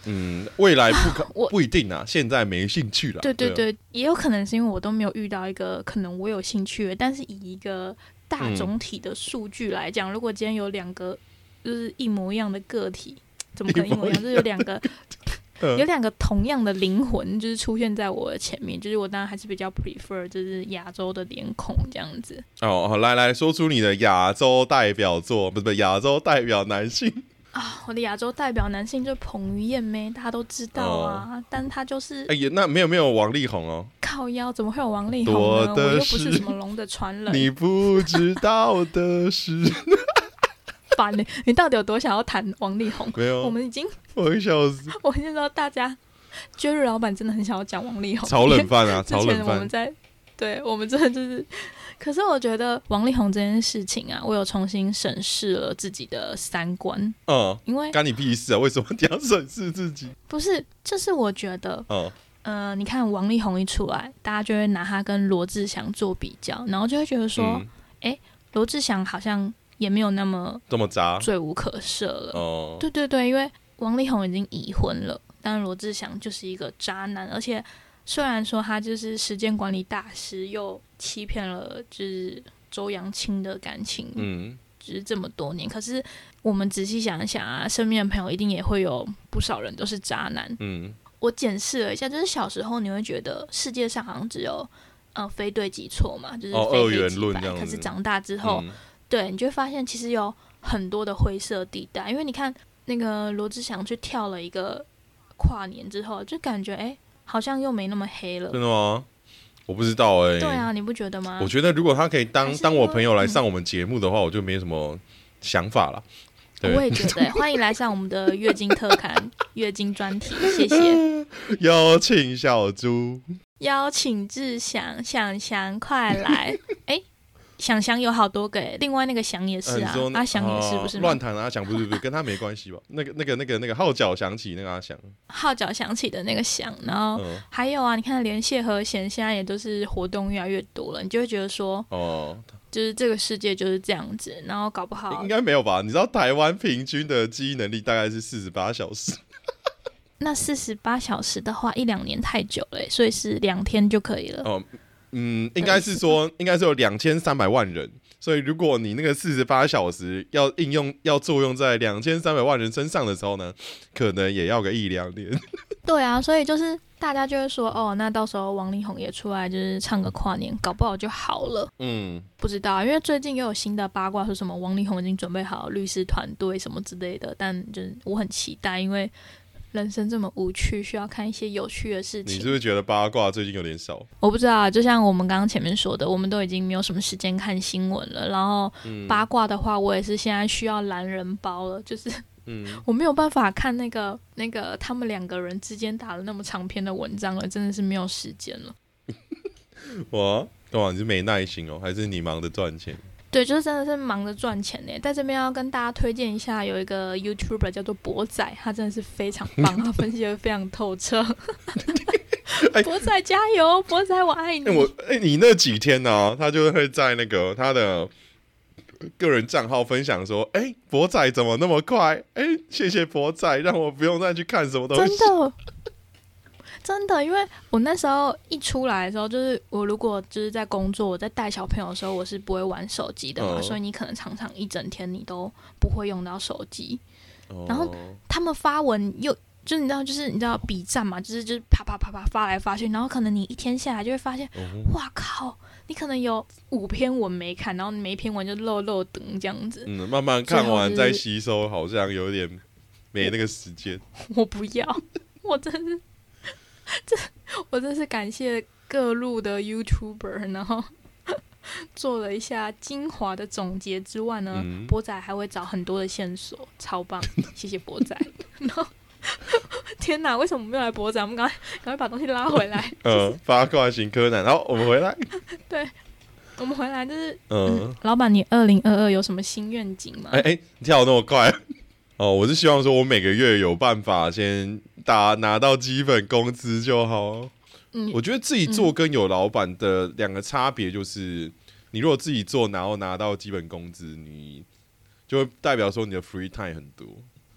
嗯，未来不可 <laughs> 我不一定啊，现在没兴趣了。对对对，也有可能是因为我都没有遇到一个可能我有兴趣的，但是以一个大总体的数据来讲，如果今天有两个就是一模一样的个体，<laughs> 怎么可能一模一样？就是有两个。有两个同样的灵魂，就是出现在我的前面，就是我当然还是比较 prefer 就是亚洲的脸孔这样子。哦，来来说出你的亚洲代表作，不是不是亚洲代表男性啊？我的亚洲代表男性就是彭于晏咩，大家都知道啊。但他就是哎呀，那没有没有王力宏哦。靠腰怎么会有王力宏呢？我又不是什么龙的传人。你不知道的是。<laughs> 烦你，你到底有多想要谈王力宏？没有，我们已经，我会笑死。我先说，大家，Jerry 老板真的很想要讲王力宏，炒冷饭啊！<laughs> 之前我们在，对我们真的就是，可是我觉得王力宏这件事情啊，我有重新审视了自己的三观。嗯，因为干你屁事啊？为什么你要审视自己？不是，就是我觉得，嗯，呃，你看王力宏一出来，大家就会拿他跟罗志祥做比较，然后就会觉得说，哎，罗志祥好像。也没有那么这么渣，罪无可赦了。哦，对对对，因为王力宏已经已婚了，但罗志祥就是一个渣男，而且虽然说他就是时间管理大师，又欺骗了就是周扬青的感情，嗯，就是这么多年。可是我们仔细想一想啊，身边的朋友一定也会有不少人都是渣男。嗯，我检视了一下，就是小时候你会觉得世界上好像只有呃非对即错嘛，就是非黑即白。可是长大之后。对你就会发现其实有很多的灰色地带，因为你看那个罗志祥去跳了一个跨年之后，就感觉哎，好像又没那么黑了。真的吗？我不知道哎。对啊，你不觉得吗？我觉得如果他可以当当我朋友来上我们节目的话，我就没什么想法了。我也觉得，<laughs> 欢迎来上我们的月经特刊、<laughs> 月经专题，谢谢。邀请小猪，邀请志祥，祥祥快来！<laughs> 哎，祥祥有好多个，另外那个翔也是啊，阿翔也是不是？乱谈阿翔不是不是，跟他没关系吧？那个那个那个那个号角响起那个阿翔，号角响起的那个响，然后还有啊，你看连谢和弦现在也都是活动越来越多了，你就会觉得说哦。就是这个世界就是这样子，然后搞不好应该没有吧？你知道台湾平均的记忆能力大概是四十八小时。<laughs> 那四十八小时的话，一两年太久了，所以是两天就可以了。哦，嗯，应该是说，<laughs> 应该是有两千三百万人，所以如果你那个四十八小时要应用要作用在两千三百万人身上的时候呢，可能也要个一两年。对啊，所以就是大家就会说，哦，那到时候王力宏也出来，就是唱个跨年，搞不好就好了。嗯，不知道，因为最近又有新的八卦，说什么王力宏已经准备好律师团队什么之类的，但就是我很期待，因为人生这么无趣，需要看一些有趣的事情。你是不是觉得八卦最近有点少？我不知道，就像我们刚刚前面说的，我们都已经没有什么时间看新闻了。然后八卦的话，我也是现在需要懒人包了，就是。嗯，<laughs> 我没有办法看那个那个他们两个人之间打了那么长篇的文章了，真的是没有时间了。<laughs> 我，哇，你是没耐心哦，还是你忙着赚钱？对，就是真的是忙着赚钱呢。在这边要跟大家推荐一下，有一个 YouTuber 叫做博仔，他真的是非常棒，<laughs> 他分析的非常透彻。<laughs> 博仔加油，博仔我爱你。我哎，你那几天呢，他就会在那个他的。个人账号分享说：“哎，博仔怎么那么快？哎，谢谢博仔，让我不用再去看什么东西。”真的，真的，因为我那时候一出来的时候，就是我如果就是在工作，我在带小朋友的时候，我是不会玩手机的嘛，所以你可能常常一整天你都不会用到手机。然后他们发文又。就是你知道，就是你知道比战嘛，就是就是啪啪啪啪发来发去，然后可能你一天下来就会发现，哇靠，你可能有五篇文没看，然后每一篇文就漏漏等这样子。嗯，慢慢看完再吸收，好像有点没那个时间。我不要，我真是，<laughs> 这我真是感谢各路的 YouTuber，然后做了一下精华的总结之外呢，博仔还会找很多的线索，超棒，<laughs> 谢谢博仔。然后。<laughs> 天哪！为什么没有来博仔？我们赶快赶快把东西拉回来。嗯，八卦型柯南。然后我们回来。对，我们回来就是，嗯，老板，你二零二二有什么新愿景吗？哎哎，跳那么快哦！我是希望说，我每个月有办法先打拿到基本工资就好。嗯，我觉得自己做跟有老板的两个差别就是，你如果自己做，然后拿到基本工资，你就会代表说你的 free time 很多。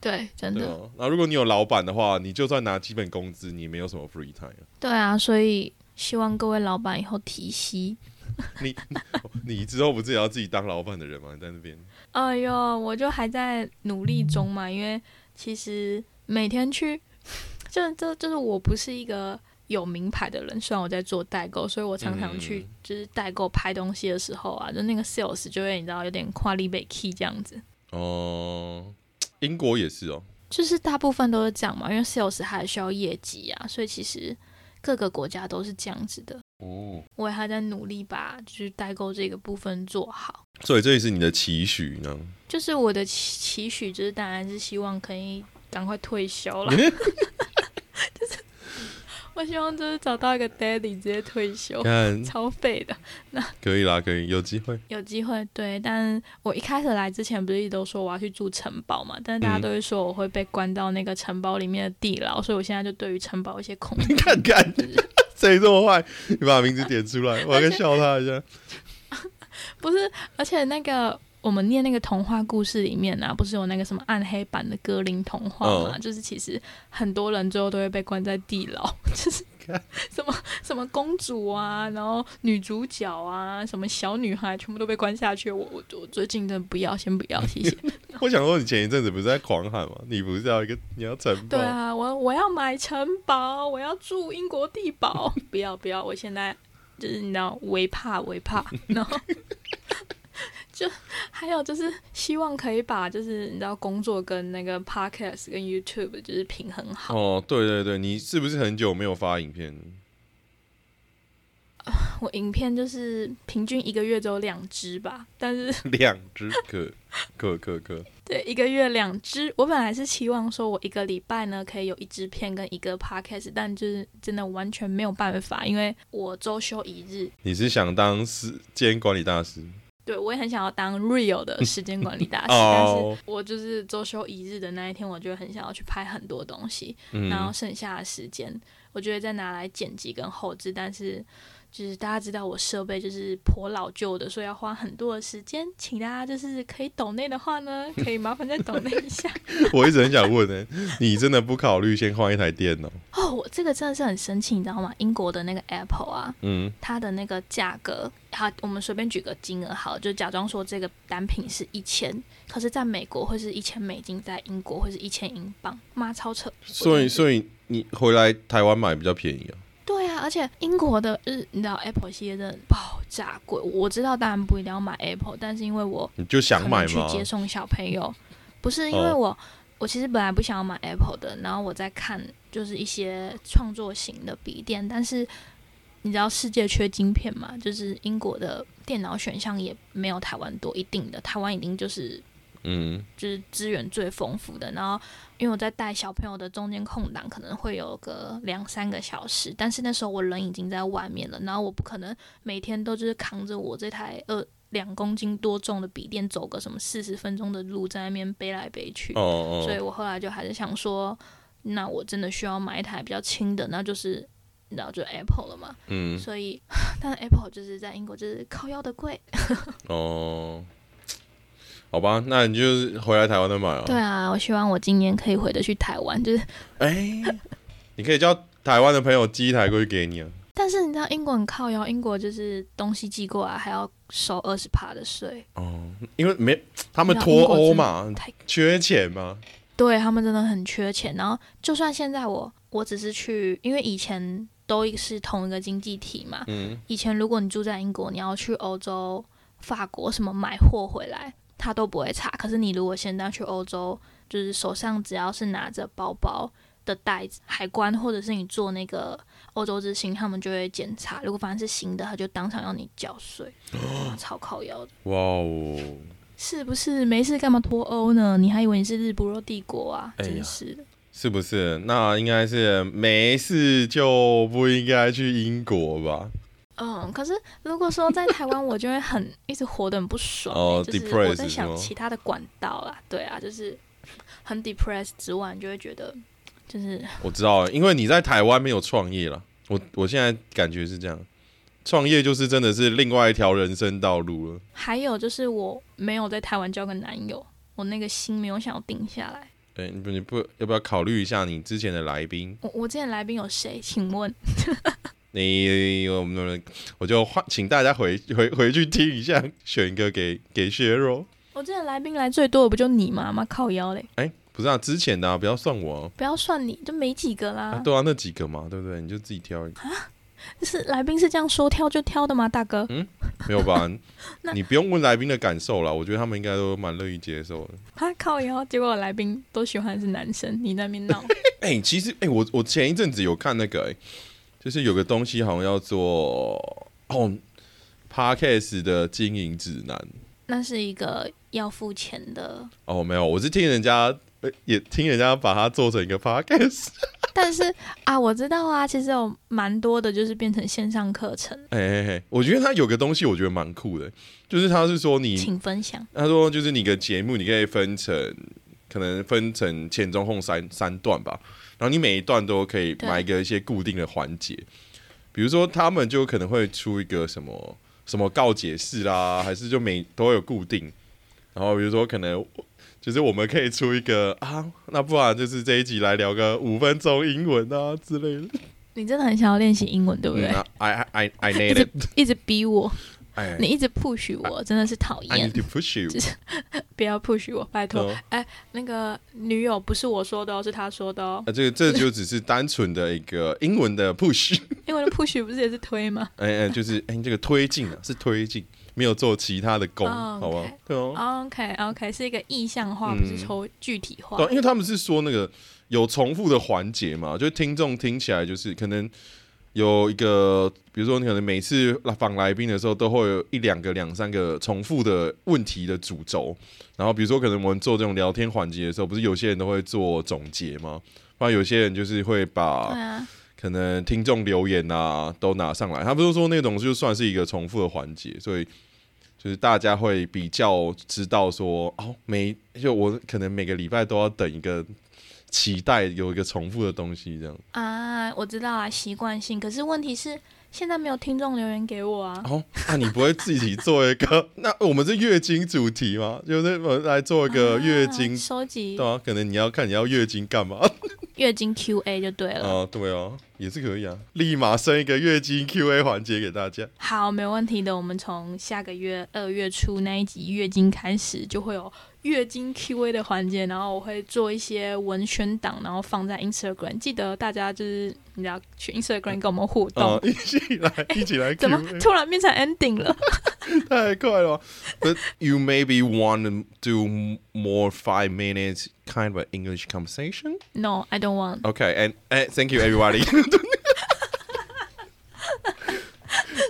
对，真的。那如果你有老板的话，你就算拿基本工资，你没有什么 free time。对啊，所以希望各位老板以后提息。<laughs> 你 <laughs> 你之后不是也要自己当老板的人吗？在那边？哎呦，我就还在努力中嘛。因为其实每天去，<laughs> 就这就是我不是一个有名牌的人，虽然我在做代购，所以我常常去就是代购拍东西的时候啊，就那个 sales 就会你知道有点跨立被 key 这样子。哦。英国也是哦，就是大部分都是这样嘛，因为 sales 还需要业绩啊，所以其实各个国家都是这样子的。哦，我也还在努力把就是代购这个部分做好。所以这也是你的期许呢？就是我的期期许，就是当然是希望可以赶快退休了。<laughs> <laughs> <laughs> 我希望就是找到一个 daddy 直接退休，超废的。那可以啦，可以有机会，有机会。对，但我一开始来之前不是一直都说我要去住城堡嘛？但是大家都会说我会被关到那个城堡里面的地牢，所以我现在就对于城堡一些恐惧。<laughs> 看看 <laughs> 谁这么坏？你把名字点出来，<laughs> 我要笑他一下。不是，而且那个。我们念那个童话故事里面啊，不是有那个什么暗黑版的格林童话嘛？就是其实很多人最后都会被关在地牢，<laughs> 就是什么什么公主啊，然后女主角啊，什么小女孩，全部都被关下去。我我我最近真的不要，先不要，谢谢。<laughs> 我想说，你前一阵子不是在狂喊吗？你不是要一个你要城堡？对啊，我我要买城堡，我要住英国地堡。<laughs> 不要不要，我现在就是你知道，微怕微怕，然后。就还有就是希望可以把就是你知道工作跟那个 podcast 跟 YouTube 就是平衡好。哦，对对对，你是不是很久没有发影片？<laughs> 我影片就是平均一个月只有两支吧，但是 <laughs> 两支可可可可。对，一个月两支。我本来是期望说我一个礼拜呢可以有一支片跟一个 podcast，但就是真的完全没有办法，因为我周休一日。你是想当时间管理大师？对，我也很想要当 real 的时间管理大 <laughs> 师，但是我就是周休一日的那一天，我就很想要去拍很多东西，然后剩下的时间，我觉得再拿来剪辑跟后置，但是。就是大家知道我设备就是颇老旧的，所以要花很多的时间，请大家就是可以抖内的话呢，可以麻烦再抖内一下。<laughs> 我一直很想问呢，你真的不考虑先换一台电脑？哦，我这个真的是很生气，你知道吗？英国的那个 Apple 啊，嗯，它的那个价格，好，我们随便举个金额，好，就假装说这个单品是一千，可是在美国会是一千美金，在英国会是一千英镑，妈超扯！所以，所以你回来台湾买比较便宜啊。对啊，而且英国的日，你知道 Apple 系列真的爆炸贵。我知道当然不一定要买 Apple，但是因为我你就想买去接送小朋友，不是因为我我其实本来不想要买 Apple 的，然后我在看就是一些创作型的笔电，但是你知道世界缺晶片嘛？就是英国的电脑选项也没有台湾多，一定的台湾已经就是。嗯，就是资源最丰富的。然后，因为我在带小朋友的中间空档，可能会有个两三个小时。但是那时候我人已经在外面了，然后我不可能每天都就是扛着我这台二两公斤多重的笔电走个什么四十分钟的路，在那边背来背去。哦哦。所以我后来就还是想说，那我真的需要买一台比较轻的，那就是你知道，就 Apple 了嘛。嗯。所以，<laughs> 但 Apple 就是在英国就是靠腰的贵。<laughs> 哦。好吧，那你就是回来台湾再买啊。对啊，我希望我今年可以回得去台湾，就是，哎，你可以叫台湾的朋友寄一台过去给你啊。但是你知道英国很靠腰，英国就是东西寄过来还要收二十趴的税。哦，因为没他们脱欧嘛，缺钱嘛？对他们真的很缺钱。然后就算现在我我只是去，因为以前都是同一个经济体嘛。嗯。以前如果你住在英国，你要去欧洲、法国什么买货回来。他都不会查，可是你如果现在去欧洲，就是手上只要是拿着包包的袋子，海关或者是你做那个欧洲之星，他们就会检查。如果反正是新的，他就当场要你缴税，超靠腰的。哇哦，是不是没事干嘛脱欧呢？你还以为你是日不落帝国啊？真是的，是不是？那应该是没事就不应该去英国吧？嗯，可是如果说在台湾，我就会很一直活得很不爽。哦，就是我在想其他的管道啦，对啊，就是很 depressed 之外，就会觉得就是我知道，因为你在台湾没有创业了。我我现在感觉是这样，创业就是真的是另外一条人生道路了。还有就是我没有在台湾交个男友，我那个心没有想要定下来。对，你不你不要不要考虑一下你之前的来宾？我我之前来宾有谁？请问？你我们我就换，请大家回 <laughs> 回回去听一下，选一个给给削弱。我记得来宾来最多的不就你吗？妈靠腰嘞！哎，不是啊，之前的不要算我，不要算你，就没几个啦。对啊，那几个嘛，对不对？你就自己挑。啊，是来宾是这样说挑就挑的吗，大哥？嗯，没有吧？<laughs> 你不用问来宾的感受了，我觉得他们应该都蛮乐意接受的。他靠腰，结果来宾都喜欢是男生，你那边闹。<laughs> 哎，其实哎，我我前一阵子有看那个。就是有个东西好像要做哦，Podcast 的经营指南。那是一个要付钱的哦，没有，我是听人家也听人家把它做成一个 Podcast。<laughs> 但是啊，我知道啊，其实有蛮多的，就是变成线上课程。哎哎哎，我觉得他有个东西，我觉得蛮酷的，就是他是说你请分享。他说就是你的节目，你可以分成可能分成前中后三三段吧。然后你每一段都可以埋一个一些固定的环节，比如说他们就可能会出一个什么什么告解式啦，还是就每都有固定。然后比如说可能就是我们可以出一个啊，那不然就是这一集来聊个五分钟英文啊之类的。你真的很想要练习英文，对不对？I I I <laughs> need it，一直逼我。你一直 push 我，真的是讨厌。push you，<laughs> 不要 push 我，拜托。哎，那个女友不是我说的哦，是他说的哦。啊，这个这就只是单纯的一个英文的 push。<laughs> 英文的 push 不是也是推吗？<laughs> 哎哎，就是哎，这个推进啊，是推进，没有做其他的功，好吧？对哦。OK OK，是一个意象化，不是抽具体化。对，因为他们是说那个有重复的环节嘛，就听众听起来就是可能有一个，比如说你可能每次访来宾的时候，都会有一两个、两三个重复的问题的主轴。然后比如说可能我们做这种聊天环节的时候，不是有些人都会做总结吗？不然有些人就是会把。可能听众留言啊都拿上来，他不是说那种就算是一个重复的环节，所以就是大家会比较知道说哦，每就我可能每个礼拜都要等一个期待有一个重复的东西这样啊，我知道啊，习惯性。可是问题是现在没有听众留言给我啊。哦，那你不会自己做一个？<laughs> 那我们是月经主题吗？就是我来做一个月经收集，对啊，可能你要看你要月经干嘛？<laughs> 月经 Q A 就对了。哦，对哦，也是可以啊，立马生一个月经 Q A 环节给大家。好，没问题的。我们从下个月二月初那一集月经开始，就会有月经 Q A 的环节，然后我会做一些文宣档，然后放在 Instagram。记得大家就是你要去 Instagram 跟我们互动，一起来，一起来。怎么突然变成 ending 了？太快了！But you maybe want to do more five minutes kind of English conversation? No, I don't want. Okay, and, and thank you everybody.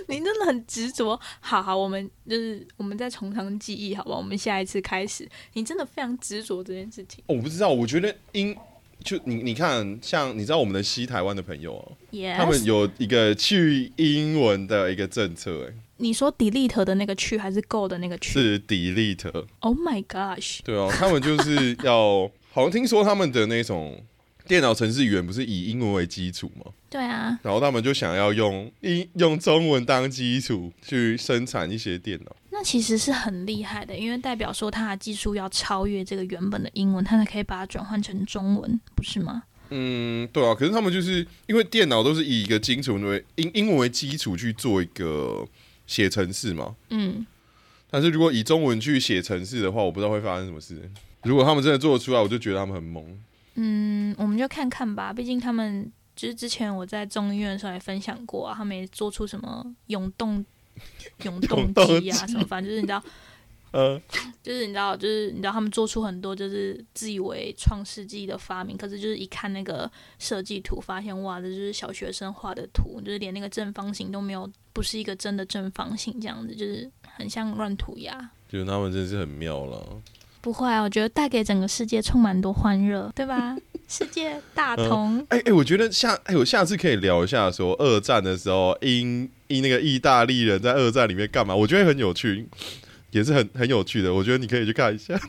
你真的很执着。好好，我们就是我们再从长计议，好吧？我们下一次开始。你真的非常执着这件事情。我不知道，我觉得英就你你看，像你知道我们的西台湾的朋友哦，他们有一个去英文的一个政策，哎。你说 delete 的那个去还是 go 的那个去？是 delete。Oh my gosh！对啊，他们就是要，好像听说他们的那种电脑程式语言不是以英文为基础吗？对啊。然后他们就想要用英用中文当基础去生产一些电脑。那其实是很厉害的，因为代表说它的技术要超越这个原本的英文，它才可以把它转换成中文，不是吗？嗯，对啊。可是他们就是因为电脑都是以一个基础为英英文为基础去做一个。写程式嘛，嗯，但是如果以中文去写程式的话，我不知道会发生什么事。如果他们真的做得出来，我就觉得他们很懵。嗯，我们就看看吧，毕竟他们就是之前我在中医院的时候也分享过啊，他们也做出什么永动永动机啊什么，反正就是你知道。<laughs> 呃，就是你知道，就是你知道，他们做出很多就是自以为创世纪的发明，可是就是一看那个设计图，发现哇，这就是小学生画的图，就是连那个正方形都没有，不是一个真的正方形，这样子就是很像乱涂鸦。就是他们真是很妙了。不会啊，我觉得带给整个世界充满多欢乐，对吧？<laughs> 世界大同。哎哎，我觉得下哎，我下次可以聊一下说二战的时候，英英那个意大利人在二战里面干嘛？我觉得很有趣。也是很很有趣的，我觉得你可以去看一下。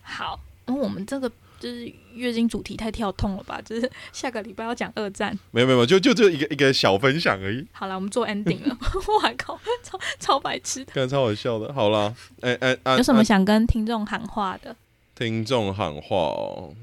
好，那我们这个就是月经主题太跳痛了吧？<laughs> 就是下个礼拜要讲二战。没有没有，就就这一个一个小分享而已。好了，我们做 ending 了。<laughs> 我靠，超超白痴的，刚才超好笑的。好了，哎哎啊，有什么想跟听众喊话的？听众喊话哦，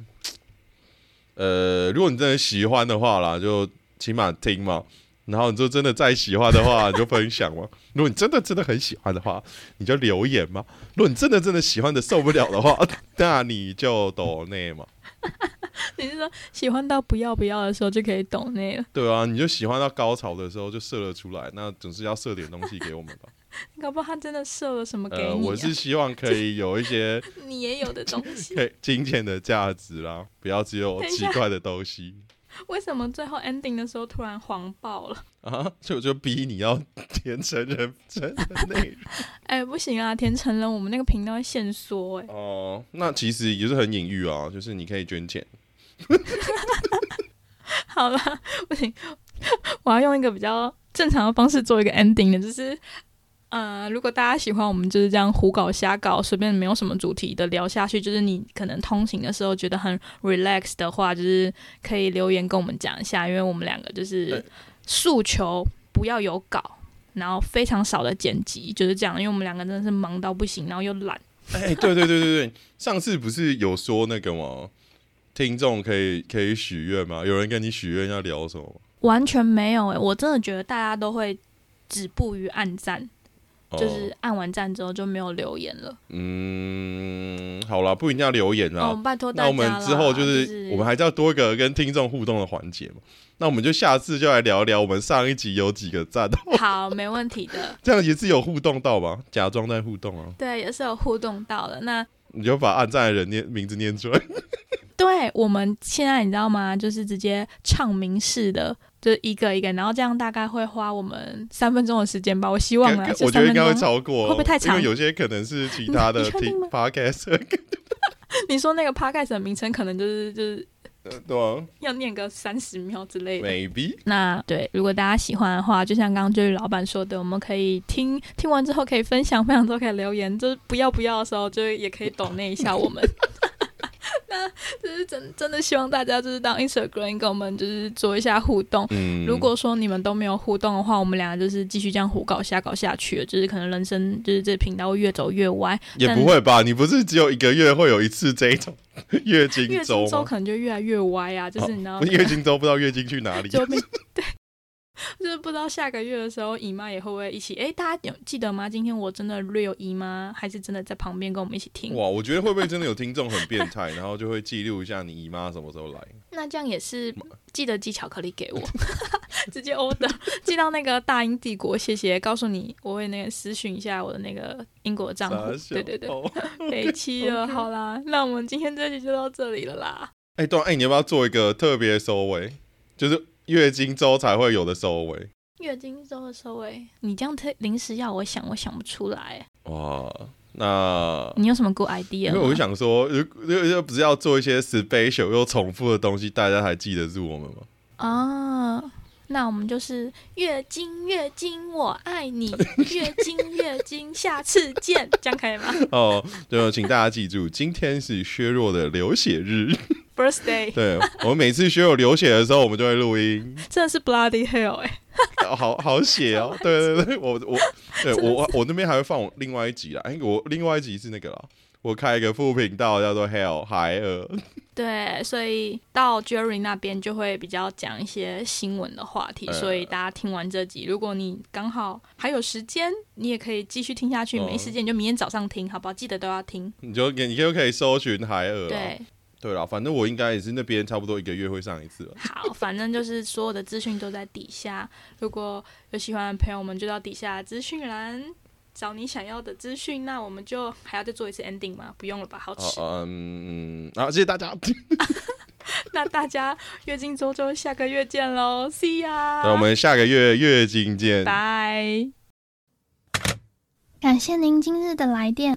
呃，如果你真的喜欢的话啦，就起码听嘛。然后你就真的再喜欢的话，<laughs> 你就分享嘛。如果你真的真的很喜欢的话，你就留言嘛。如果你真的真的喜欢的受不了的话，那你就抖内嘛。<laughs> 你是说喜欢到不要不要的时候就可以懂那个？对啊，你就喜欢到高潮的时候就射了出来，那总是要射点东西给我们吧。<laughs> 搞不好他真的射了什么给你？我是希望可以有一些 <laughs> 你也有的东西，金钱的价值啦，不要只有奇怪的东西。为什么最后 ending 的时候突然黄爆了啊？所以我就逼你要填成人真的内容？<laughs> 哎，不行啊，填成人我们那个频道会限缩哎。哦，那其实也是很隐喻啊，就是你可以捐钱。<laughs> 好了，不行，<laughs> 我要用一个比较正常的方式做一个 ending 的，就是。呃，如果大家喜欢我们就是这样胡搞瞎搞，随便没有什么主题的聊下去，就是你可能通勤的时候觉得很 relax 的话，就是可以留言跟我们讲一下，因为我们两个就是诉求不要有稿，然后非常少的剪辑，就是这样，因为我们两个真的是忙到不行，然后又懒。哎，对对对对对，上次不是有说那个吗？听众可以可以许愿吗？有人跟你许愿要聊什么？完全没有哎，我真的觉得大家都会止步于暗赞。就是按完赞之后就没有留言了。嗯，好了，不一定要留言啦。拜托大家。那我们之后就是，我们还是要多一个跟听众互动的环节嘛。那我们就下次就来聊聊我们上一集有几个赞。<laughs> 好，没问题的。<laughs> 这样也是有互动到吧？假装在互动啊。对，也是有互动到的。那你就把按赞的人念名字念出来。<laughs> 对，我们现在你知道吗？就是直接唱名式的，就一个一个，然后这样大概会花我们三分钟的时间吧。我希望啊，我觉得应该会超过，会不会太长？因为有些可能是其他的听 podcast。<laughs> 你说那个 podcast 的名称可能就是就是。对啊，要念个三十秒之类的。Maybe。那对，如果大家喜欢的话，就像刚刚就是老板说的，我们可以听听完之后可以分享，分享之后可以留言，就是不要不要的时候，就也可以抖那一下我们。<laughs> <laughs> 那就是真真的希望大家就是当 Instagram 跟我们就是做一下互动。嗯，如果说你们都没有互动的话，我们两个就是继续这样胡搞瞎搞下去了，就是可能人生就是这频道会越走越歪。也不会吧？你不是只有一个月会有一次这种月经周周可能就越来越歪啊！就是你知道，月经周不知道月经去哪里。<laughs> 对。<laughs> 就是不知道下个月的时候，姨妈也会不会一起？哎，大家有记得吗？今天我真的略有姨妈，还是真的在旁边跟我们一起听？哇，我觉得会不会真的有听众很变态，然后就会记录一下你姨妈什么时候来？<laughs> 那这样也是记得寄巧克力给我，<laughs> 直接 order 寄到那个大英帝国，谢谢。告诉你，我会那个私讯一下我的那个英国账户。对对对，没期了。好啦，那我们今天这集就到这里了啦。哎，对，哎，你要不要做一个特别收尾？就是。月经周才会有的收尾，月经周的收尾，你这样特临时要我想，我想不出来。哇，那你有什么 good idea？因为我想说，又又又不是要做一些 special 又重复的东西，大家还记得住我们吗？啊，那我们就是月经月经我爱你，<laughs> 月经月经下次见，这样可以吗？<laughs> 哦，就请大家记住，今天是削弱的流血日。Birthday，对我们每次学有流血的时候，我们就会录音。<laughs> 真的是 bloody hell 哎，好好血哦！<laughs> 对对对，我我对我我那边还会放我另外一集啦。哎，我另外一集是那个啦，我开一个副频道叫做 Hell 海尔。<laughs> 对，所以到 Jerry 那边就会比较讲一些新闻的话题。所以大家听完这集，如果你刚好还有时间，你也可以继续听下去；没时间你就明天早上听，好不好？记得都要听。你就你就可以搜寻海尔。对。对啦，反正我应该也是那边差不多一个月会上一次了。<laughs> 好，反正就是所有的资讯都在底下，如果有喜欢的朋友们就到底下资讯栏找你想要的资讯。那我们就还要再做一次 ending 吗？不用了吧，好吃。嗯，好，谢谢大家。<laughs> <laughs> 那大家月经周周下个月见喽，See ya。那我们下个月月经见，拜。感谢您今日的来电。